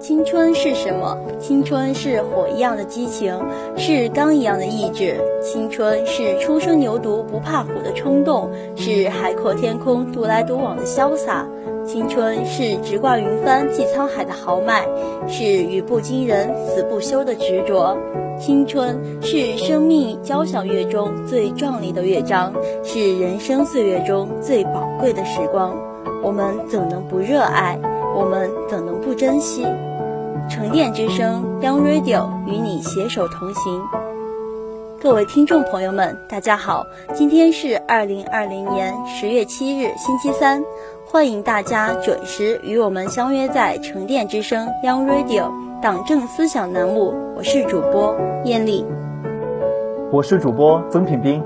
青春是什么？青春是火一样的激情，是钢一样的意志。青春是初生牛犊不怕虎的冲动，是海阔天空独来独往的潇洒。青春是直挂云帆济沧海的豪迈，是语不惊人死不休的执着。青春是生命交响乐中最壮丽的乐章，是人生岁月中最宝贵的时光。我们怎能不热爱？我们怎能不珍惜？沉淀之声 Young Radio 与你携手同行。各位听众朋友们，大家好，今天是二零二零年十月七日，星期三，欢迎大家准时与我们相约在沉淀之声 Young Radio 党政思想栏目。我是主播艳丽，我是主播曾品斌。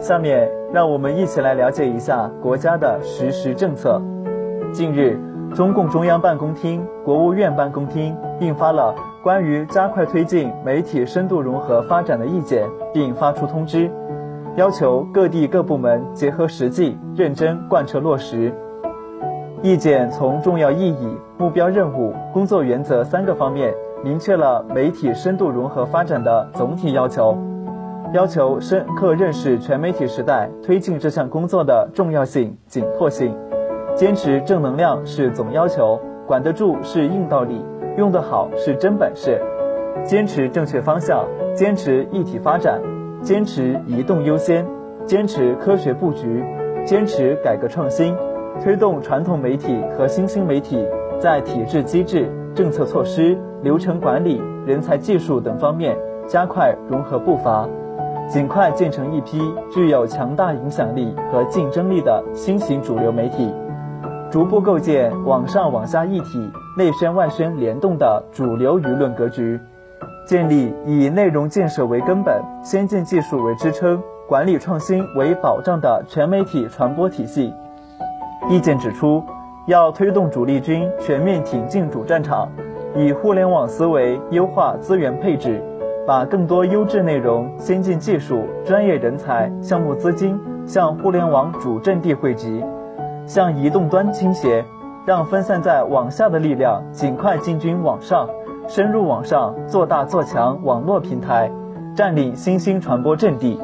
下面让我们一起来了解一下国家的实时政策。近日。中共中央办公厅、国务院办公厅印发了关于加快推进媒体深度融合发展的意见，并发出通知，要求各地各部门结合实际，认真贯彻落实。意见从重要意义、目标任务、工作原则三个方面，明确了媒体深度融合发展的总体要求，要求深刻认识全媒体时代推进这项工作的重要性、紧迫性。坚持正能量是总要求，管得住是硬道理，用得好是真本事。坚持正确方向，坚持一体发展，坚持移动优先，坚持科学布局，坚持改革创新，推动传统媒体和新兴媒体在体制机制、政策措施、流程管理、人才技术等方面加快融合步伐，尽快建成一批具有强大影响力和竞争力的新型主流媒体。逐步构建网上网下一体、内宣外宣联动的主流舆论格局，建立以内容建设为根本、先进技术为支撑、管理创新为保障的全媒体传播体系。意见指出，要推动主力军全面挺进主战场，以互联网思维优化资源配置，把更多优质内容、先进技术、专业人才、项目资金向互联网主阵地汇集。向移动端倾斜，让分散在网下的力量尽快进军网上，深入网上做大做强网络平台，占领新兴传播阵地。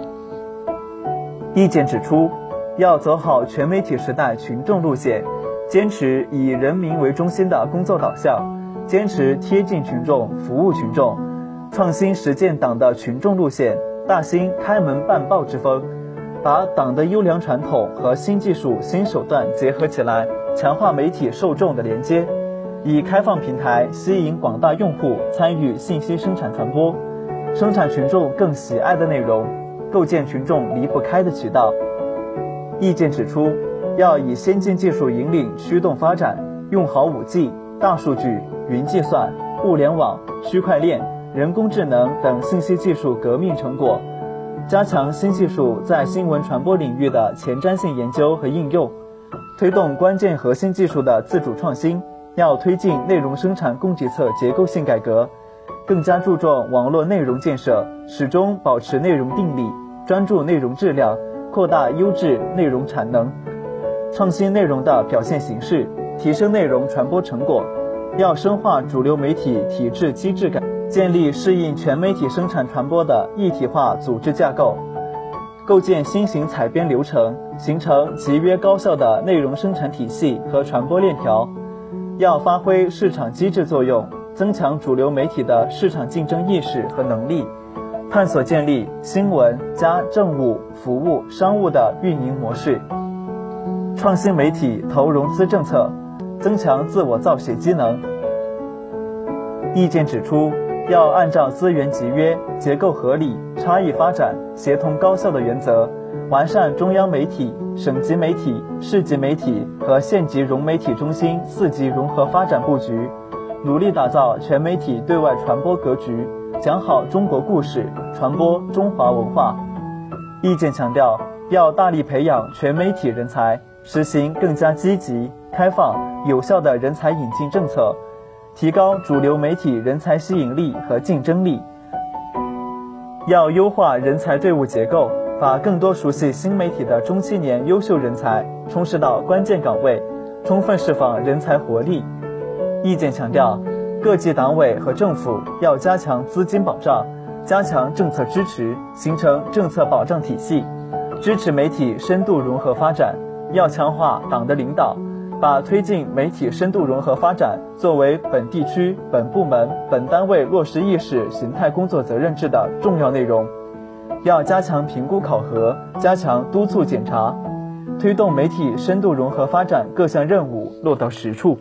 意见指出，要走好全媒体时代群众路线，坚持以人民为中心的工作导向，坚持贴近群众、服务群众，创新实践党的群众路线，大兴开门办报之风。把党的优良传统和新技术、新手段结合起来，强化媒体受众的连接，以开放平台吸引广大用户参与信息生产传播，生产群众更喜爱的内容，构建群众离不开的渠道。意见指出，要以先进技术引领驱动发展，用好 5G、大数据、云计算、物联网、区块链、人工智能等信息技术革命成果。加强新技术在新闻传播领域的前瞻性研究和应用，推动关键核心技术的自主创新。要推进内容生产供给侧结构性改革，更加注重网络内容建设，始终保持内容定力，专注内容质量，扩大优质内容产能，创新内容的表现形式，提升内容传播成果。要深化主流媒体体制机制改。建立适应全媒体生产传播的一体化组织架构，构建新型采编流程，形成集约高效的内容生产体系和传播链条。要发挥市场机制作用，增强主流媒体的市场竞争意识和能力，探索建立新闻加政务、服务、商务的运营模式。创新媒体投融资政策，增强自我造血机能。意见指出。要按照资源集约、结构合理、差异发展、协同高效的原则，完善中央媒体、省级媒体、市级媒体和县级融媒体中心四级融合发展布局，努力打造全媒体对外传播格局，讲好中国故事，传播中华文化。意见强调，要大力培养全媒体人才，实行更加积极、开放、有效的人才引进政策，提高主流媒体人才吸引力和竞争力。要优化人才队伍结构，把更多熟悉新媒体的中青年优秀人才充实到关键岗位，充分释放人才活力。意见强调，各级党委和政府要加强资金保障，加强政策支持，形成政策保障体系，支持媒体深度融合发展。要强化党的领导，把推进媒体深度融合发展作为本地区、本部门、本单位落实意识形态工作责任制的重要内容。要加强评估考核，加强督促检查，推动媒体深度融合发展各项任务落到实处。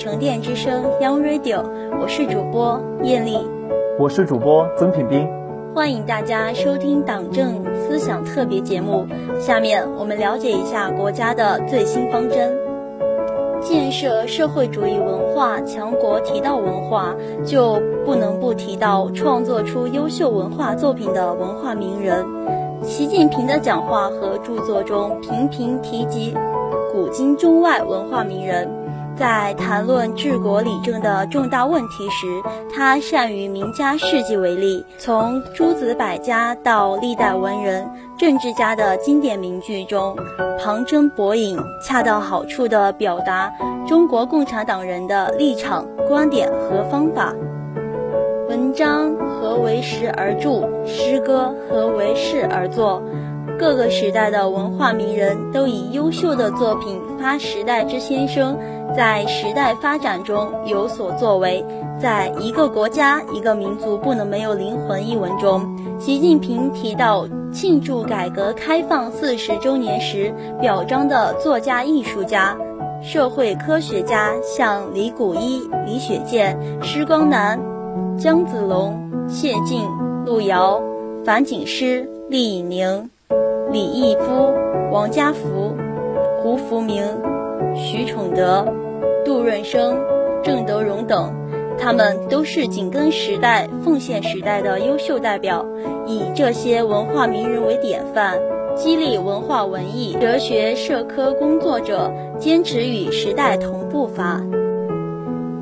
沉淀之声 Young Radio，我是主播艳丽，我是主播曾品斌，欢迎大家收听党政思想特别节目。下面我们了解一下国家的最新方针：建设社会主义文化强国，提到文化就不能不提到创作出优秀文化作品的文化名人。习近平的讲话和著作中频频提及。古今中外文化名人，在谈论治国理政的重大问题时，他善于名家事迹为例，从诸子百家到历代文人、政治家的经典名句中，旁征博引，恰到好处地表达中国共产党人的立场、观点和方法。文章何为时而著？诗歌何为事而作？各个时代的文化名人都以优秀的作品发时代之先声，在时代发展中有所作为。在一个国家、一个民族不能没有灵魂一文中，习近平提到庆祝改革开放四十周年时表彰的作家、艺术家、社会科学家，像李谷一、李雪健、施光南、姜子龙、谢晋、路遥、樊锦诗、厉以宁。李毅夫、王家福、胡福明、徐崇德、杜润生、郑德荣等，他们都是紧跟时代、奉献时代的优秀代表，以这些文化名人为典范，激励文化文艺、哲学、社科工作者坚持与时代同步发。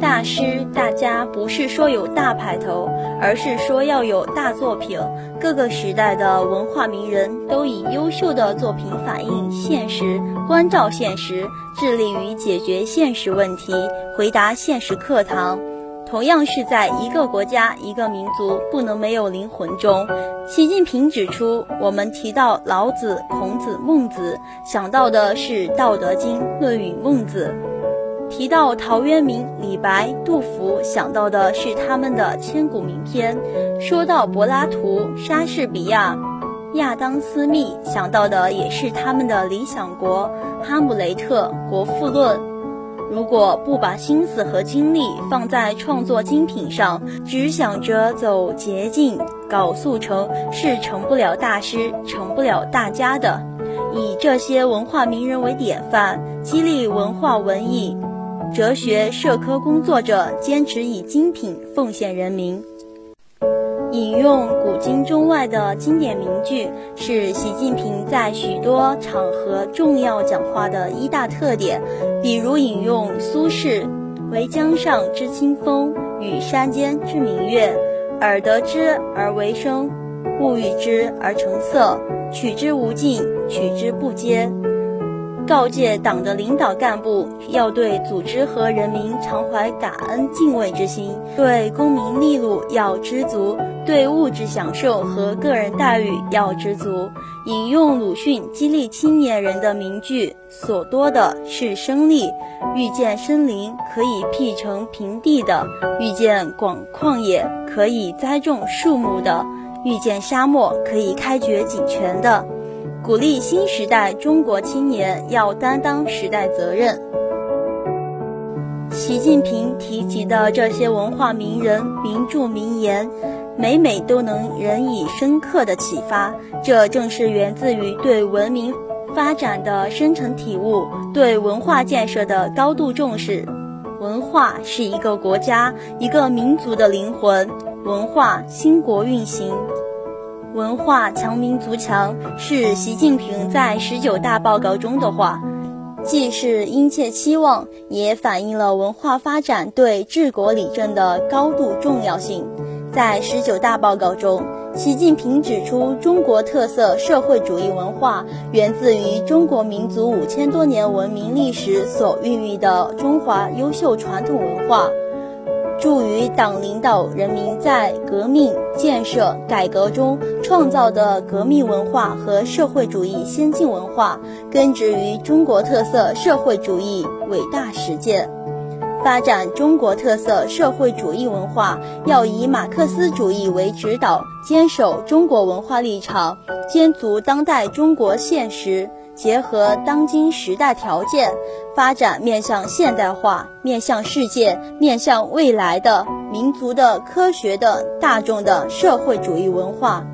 大师，大家不是说有大派头，而是说要有大作品。各个时代的文化名人都以优秀的作品反映现实、关照现实，致力于解决现实问题，回答现实课堂。同样是在一个国家、一个民族不能没有灵魂中，习近平指出，我们提到老子、孔子、孟子，想到的是《道德经》《论语》《孟子》。提到陶渊明、李白、杜甫，想到的是他们的千古名篇；说到柏拉图、莎士比亚、亚当·斯密，想到的也是他们的《理想国》《哈姆雷特》《国富论》。如果不把心思和精力放在创作精品上，只想着走捷径、搞速成，是成不了大师、成不了大家的。以这些文化名人为典范，激励文化文艺。哲学、社科工作者坚持以精品奉献人民。引用古今中外的经典名句是习近平在许多场合重要讲话的一大特点。比如引用苏轼：“为江上之清风，与山间之明月，耳得之而为声，目遇之而成色，取之无尽，取之不竭。”告诫党的领导干部要对组织和人民常怀感恩敬畏之心，对功名利禄要知足，对物质享受和个人待遇要知足。引用鲁迅激励青年人的名句：“所多的是生力，遇见森林可以辟成平地的，遇见广旷野可以栽种树木的，遇见沙漠可以开掘井泉的。”鼓励新时代中国青年要担当时代责任。习近平提及的这些文化名人名著名言，每每都能人以深刻的启发。这正是源自于对文明发展的深层体悟，对文化建设的高度重视。文化是一个国家、一个民族的灵魂，文化兴国运行。文化强民族强是习近平在十九大报告中的话，既是殷切期望，也反映了文化发展对治国理政的高度重要性。在十九大报告中，习近平指出，中国特色社会主义文化源自于中国民族五千多年文明历史所孕育的中华优秀传统文化。助于党领导人民在革命、建设、改革中创造的革命文化和社会主义先进文化，根植于中国特色社会主义伟大实践。发展中国特色社会主义文化，要以马克思主义为指导，坚守中国文化立场，兼足当代中国现实。结合当今时代条件，发展面向现代化、面向世界、面向未来的民族的科学的大众的社会主义文化。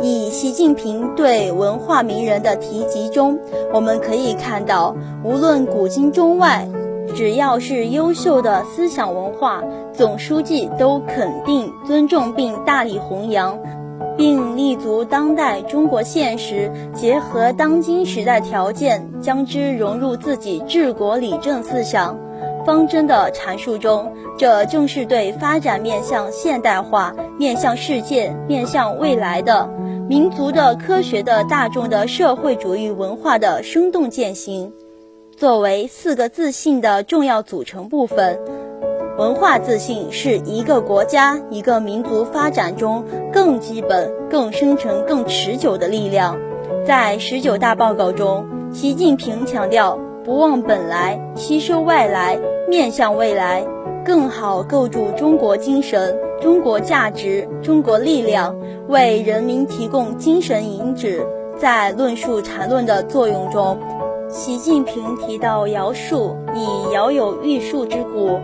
以习近平对文化名人的提及中，我们可以看到，无论古今中外，只要是优秀的思想文化，总书记都肯定、尊重并大力弘扬。并立足当代中国现实，结合当今时代条件，将之融入自己治国理政思想方针的阐述中。这正是对发展面向现代化、面向世界、面向未来的民族的科学的大众的社会主义文化的生动践行。作为四个自信的重要组成部分。文化自信是一个国家、一个民族发展中更基本、更深沉、更持久的力量。在十九大报告中，习近平强调“不忘本来，吸收外来，面向未来”，更好构筑中国精神、中国价值、中国力量，为人民提供精神引指。在论述禅论的作用中，习近平提到尧术，以尧有玉树之骨。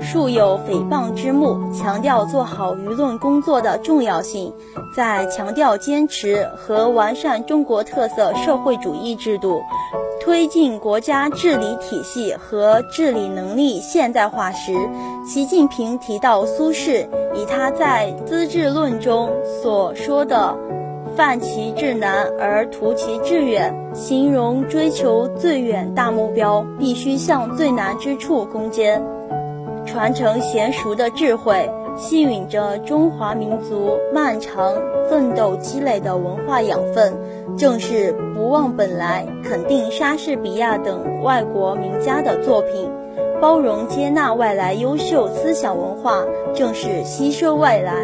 树有诽谤之木，强调做好舆论工作的重要性，在强调坚持和完善中国特色社会主义制度，推进国家治理体系和治理能力现代化时，习近平提到苏轼，以他在《资治论》中所说的“犯其志难而图其志远”，形容追求最远大目标必须向最难之处攻坚，传承娴熟的智慧。吸吮着中华民族漫长奋斗积累的文化养分，正是不忘本来，肯定莎士比亚等外国名家的作品，包容接纳外来优秀思想文化，正是吸收外来。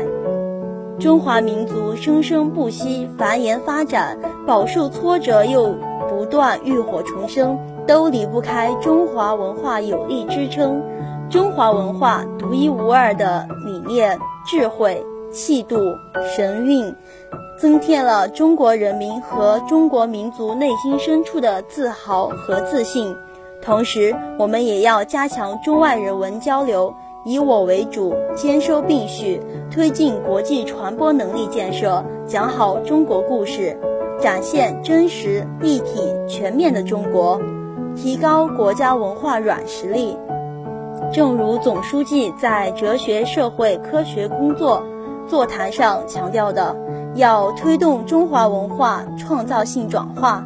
中华民族生生不息，繁衍发展，饱受挫折又不断浴火重生，都离不开中华文化有力支撑。中华文化独一无二的理念、智慧、气度、神韵，增添了中国人民和中国民族内心深处的自豪和自信。同时，我们也要加强中外人文交流，以我为主，兼收并蓄，推进国际传播能力建设，讲好中国故事，展现真实、立体、全面的中国，提高国家文化软实力。正如总书记在哲学社会科学工作座谈上强调的，要推动中华文化创造性转化、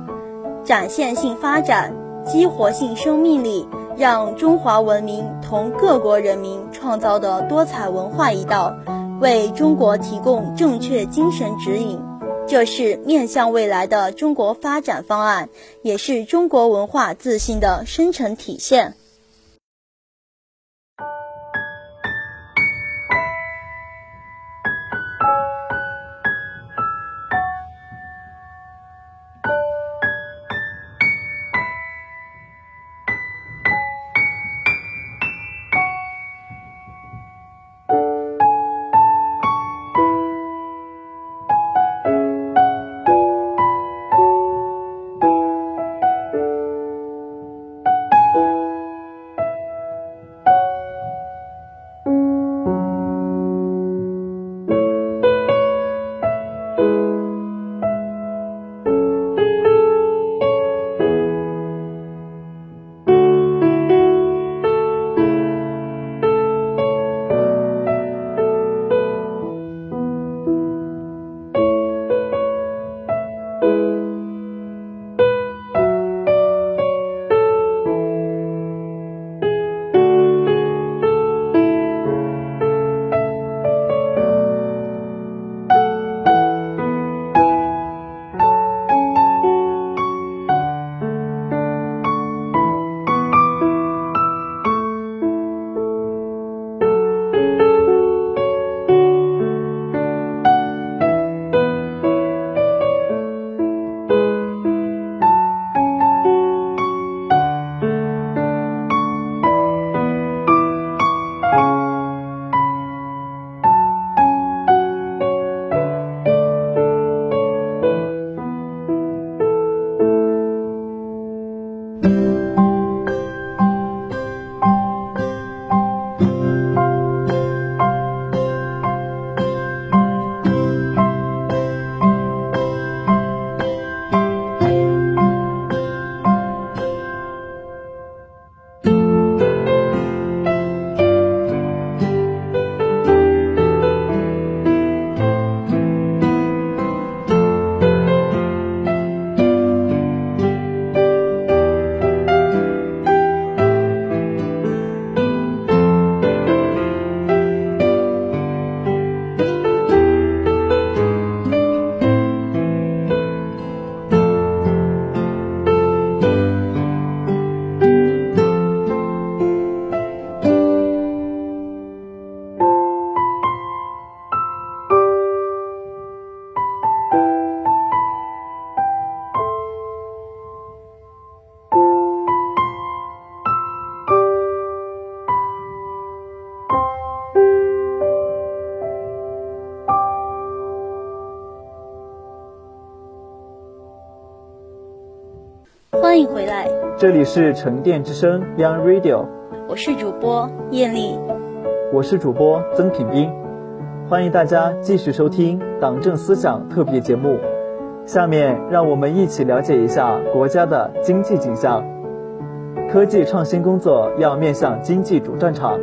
展现性发展、激活性生命力，让中华文明同各国人民创造的多彩文化一道，为中国提供正确精神指引。这是面向未来的中国发展方案，也是中国文化自信的深层体现。这里是沉淀之声 Young Radio，我是主播艳丽，我是主播曾品斌，欢迎大家继续收听党政思想特别节目。下面让我们一起了解一下国家的经济景象。科技创新工作要面向经济主战场，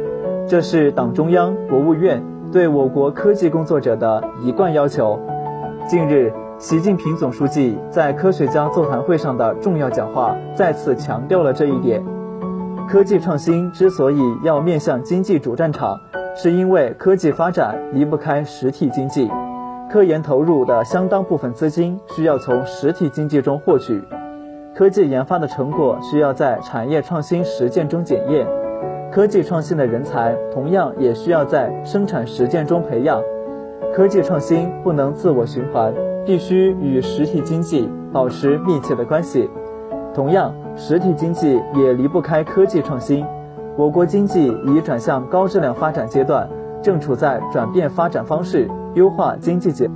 这是党中央、国务院对我国科技工作者的一贯要求。近日，习近平总书记在科学家座谈会上的重要讲话再次强调了这一点。科技创新之所以要面向经济主战场，是因为科技发展离不开实体经济。科研投入的相当部分资金需要从实体经济中获取，科技研发的成果需要在产业创新实践中检验，科技创新的人才同样也需要在生产实践中培养。科技创新不能自我循环，必须与实体经济保持密切的关系。同样，实体经济也离不开科技创新。我国经济已转向高质量发展阶段，正处在转变发展方式。优化经济结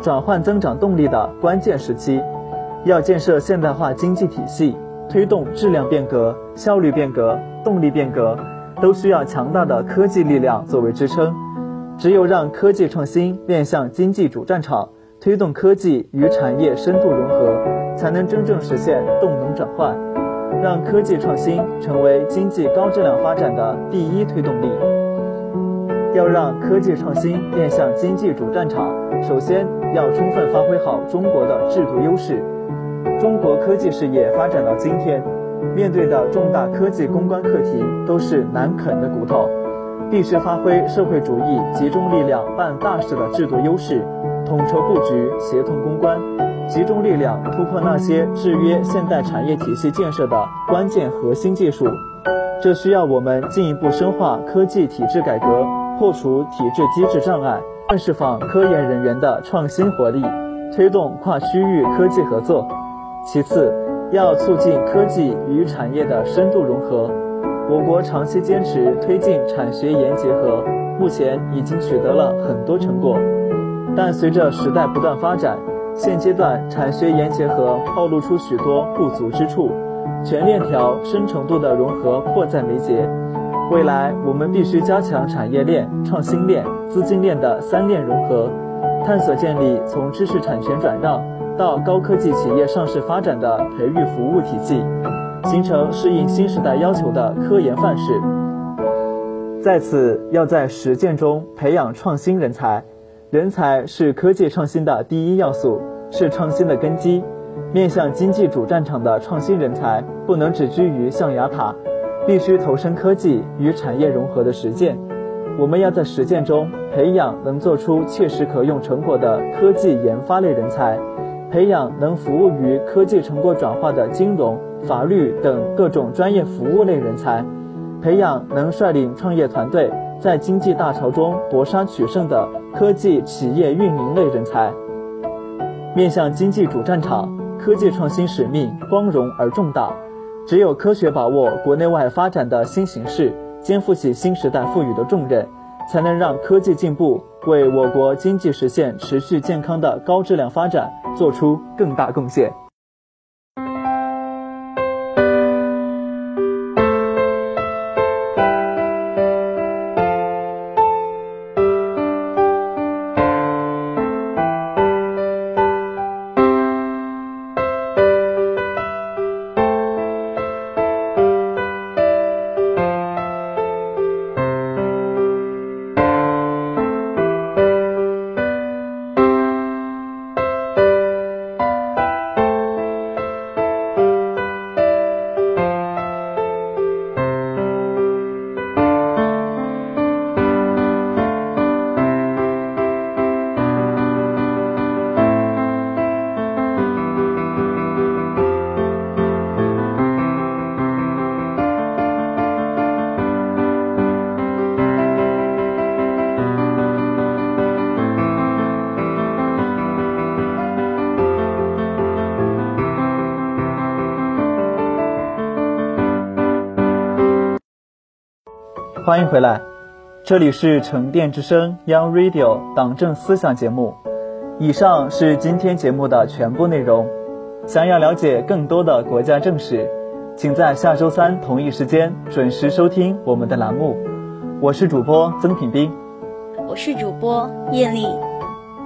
转换增长动力的关键时期，要建设现代化经济体系，推动质量变革、效率变革、动力变革，都需要强大的科技力量作为支撑。只有让科技创新面向经济主战场，推动科技与产业深度融合，才能真正实现动能转换，让科技创新成为经济高质量发展的第一推动力。要让科技创新面向经济主战场，首先要充分发挥好中国的制度优势。中国科技事业发展到今天，面对的重大科技攻关课题都是难啃的骨头，必须发挥社会主义集中力量办大事的制度优势，统筹布局，协同攻关，集中力量突破那些制约现代产业体系建设的关键核心技术。这需要我们进一步深化科技体制改革。破除体制机制障碍，更释放科研人员的创新活力，推动跨区域科技合作。其次，要促进科技与产业的深度融合。我国长期坚持推进产学研结合，目前已经取得了很多成果。但随着时代不断发展，现阶段产学研结合暴露出许多不足之处，全链条深程度的融合迫在眉睫。未来我们必须加强产业链、创新链、资金链的三链融合，探索建立从知识产权转让到高科技企业上市发展的培育服务体系，形成适应新时代要求的科研范式。在此，要在实践中培养创新人才，人才是科技创新的第一要素，是创新的根基。面向经济主战场的创新人才，不能只居于象牙塔。必须投身科技与产业融合的实践，我们要在实践中培养能做出切实可用成果的科技研发类人才，培养能服务于科技成果转化的金融、法律等各种专业服务类人才，培养能率领创业团队在经济大潮中搏杀取胜的科技企业运营类人才。面向经济主战场，科技创新使命光荣而重大。只有科学把握国内外发展的新形势，肩负起新时代赋予的重任，才能让科技进步为我国经济实现持续健康的高质量发展做出更大贡献。欢迎回来，这里是沉淀之声 Young Radio 党政思想节目。以上是今天节目的全部内容。想要了解更多的国家政史，请在下周三同一时间准时收听我们的栏目。我是主播曾品斌，我是主播叶丽，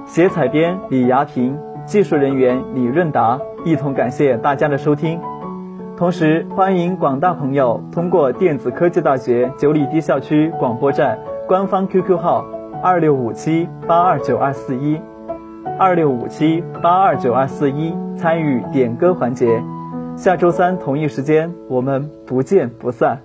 写采编李雅婷。技术人员李润达一同感谢大家的收听。同时，欢迎广大朋友通过电子科技大学九里堤校区广播站官方 QQ 号二六五七八二九二四一二六五七八二九二四一参与点歌环节。下周三同一时间，我们不见不散。